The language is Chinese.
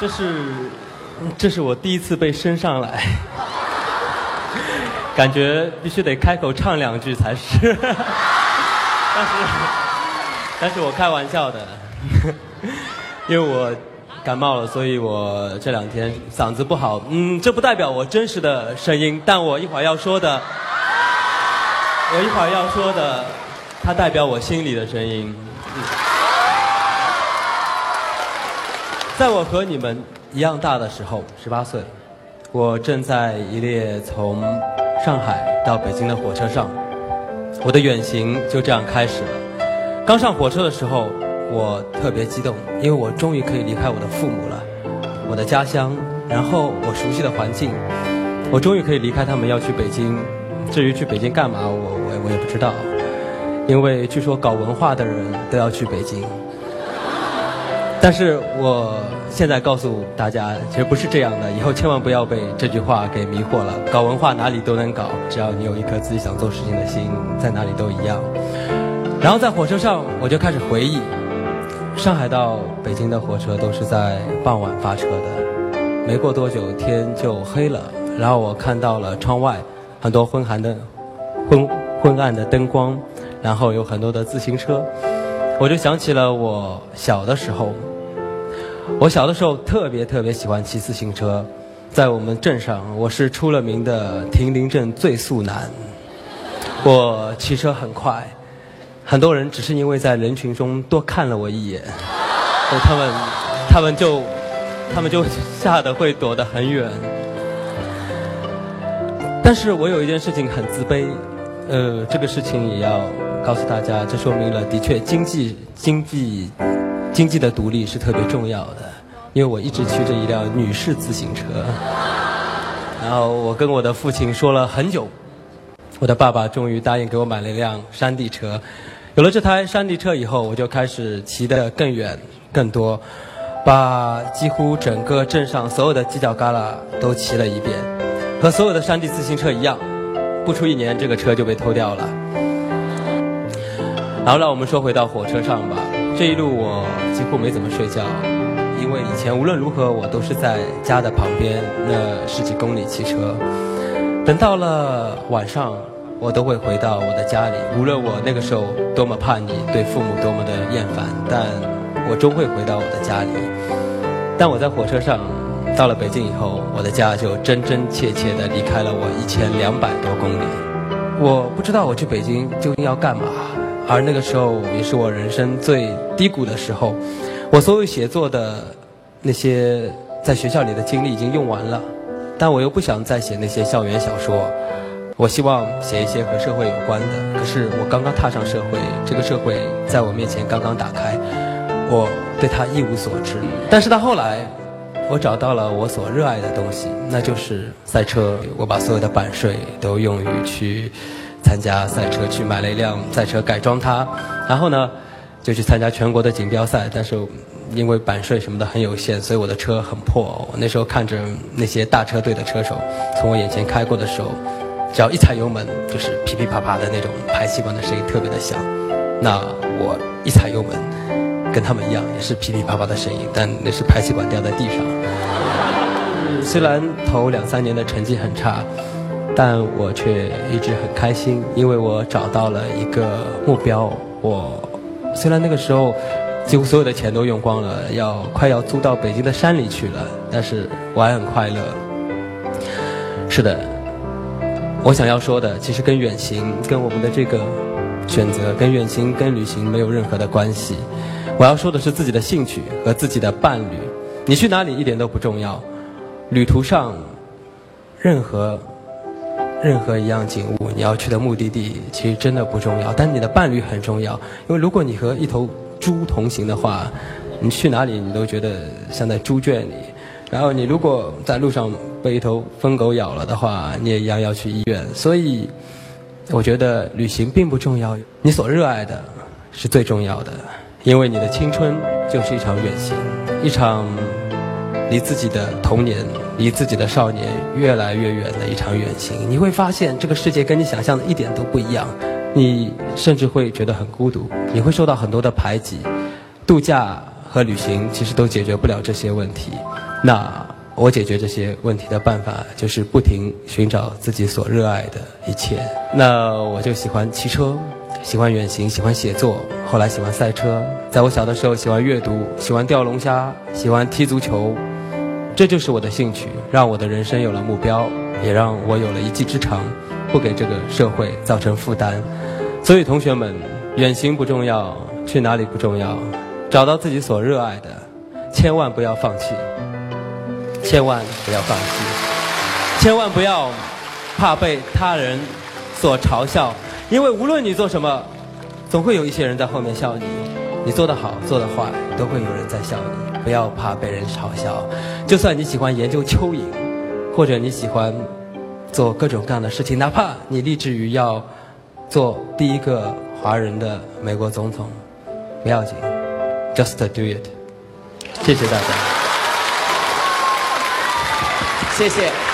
这是，这是我第一次被升上来，感觉必须得开口唱两句才是。但是，但是我开玩笑的，因为我感冒了，所以我这两天嗓子不好。嗯，这不代表我真实的声音，但我一会儿要说的，我一会儿要说的，它代表我心里的声音。在我和你们一样大的时候，十八岁，我正在一列从上海到北京的火车上，我的远行就这样开始了。刚上火车的时候，我特别激动，因为我终于可以离开我的父母了，我的家乡，然后我熟悉的环境，我终于可以离开他们，要去北京。至于去北京干嘛，我我我也不知道，因为据说搞文化的人都要去北京。但是我现在告诉大家，其实不是这样的。以后千万不要被这句话给迷惑了。搞文化哪里都能搞，只要你有一颗自己想做事情的心，在哪里都一样。然后在火车上，我就开始回忆，上海到北京的火车都是在傍晚发车的。没过多久天就黑了，然后我看到了窗外很多昏寒的、昏昏暗的灯光，然后有很多的自行车，我就想起了我小的时候。我小的时候特别特别喜欢骑自行车，在我们镇上，我是出了名的亭林镇最速男。我骑车很快，很多人只是因为在人群中多看了我一眼，他们他们就他们就吓得会躲得很远。但是我有一件事情很自卑，呃，这个事情也要告诉大家，这说明了的确经济经济。经济的独立是特别重要的，因为我一直骑着一辆女士自行车，然后我跟我的父亲说了很久，我的爸爸终于答应给我买了一辆山地车。有了这台山地车以后，我就开始骑得更远、更多，把几乎整个镇上所有的犄角旮旯都骑了一遍。和所有的山地自行车一样，不出一年，这个车就被偷掉了。然后让我们说回到火车上吧。这一路我几乎没怎么睡觉，因为以前无论如何我都是在家的旁边那十几公里骑车。等到了晚上，我都会回到我的家里。无论我那个时候多么叛逆，对父母多么的厌烦，但我终会回到我的家里。但我在火车上到了北京以后，我的家就真真切切地离开了我一千两百多公里。我不知道我去北京究竟要干嘛。而那个时候也是我人生最低谷的时候，我所有写作的那些在学校里的经历已经用完了，但我又不想再写那些校园小说，我希望写一些和社会有关的。可是我刚刚踏上社会，这个社会在我面前刚刚打开，我对它一无所知。但是到后来，我找到了我所热爱的东西，那就是赛车。我把所有的版税都用于去。参加赛车去买了一辆赛车改装它，然后呢，就去参加全国的锦标赛。但是因为版税什么的很有限，所以我的车很破。我那时候看着那些大车队的车手从我眼前开过的时候，只要一踩油门就是噼噼啪啪的那种排气管的声音特别的响。那我一踩油门，跟他们一样也是噼噼啪啪的声音，但那是排气管掉在地上。虽然头两三年的成绩很差。但我却一直很开心，因为我找到了一个目标。我虽然那个时候几乎所有的钱都用光了，要快要租到北京的山里去了，但是我还很快乐。是的，我想要说的其实跟远行、跟我们的这个选择、跟远行、跟旅行没有任何的关系。我要说的是自己的兴趣和自己的伴侣。你去哪里一点都不重要，旅途上任何。任何一样景物，你要去的目的地其实真的不重要，但你的伴侣很重要。因为如果你和一头猪同行的话，你去哪里你都觉得像在猪圈里。然后你如果在路上被一头疯狗咬了的话，你也一样要去医院。所以，我觉得旅行并不重要，你所热爱的是最重要的。因为你的青春就是一场远行，一场。离自己的童年，离自己的少年越来越远的一场远行，你会发现这个世界跟你想象的一点都不一样，你甚至会觉得很孤独，你会受到很多的排挤，度假和旅行其实都解决不了这些问题。那我解决这些问题的办法就是不停寻找自己所热爱的一切。那我就喜欢骑车，喜欢远行，喜欢写作，后来喜欢赛车。在我小的时候，喜欢阅读，喜欢钓龙虾，喜欢踢足球。这就是我的兴趣，让我的人生有了目标，也让我有了一技之长，不给这个社会造成负担。所以，同学们，远行不重要，去哪里不重要，找到自己所热爱的，千万不要放弃，千万不要放弃，千万不要怕被他人所嘲笑，因为无论你做什么，总会有一些人在后面笑你。你做得好，做得坏，都会有人在笑你。不要怕被人嘲笑，就算你喜欢研究蚯蚓，或者你喜欢做各种各样的事情，哪怕你立志于要做第一个华人的美国总统，不要紧，just do it。谢谢大家，谢谢。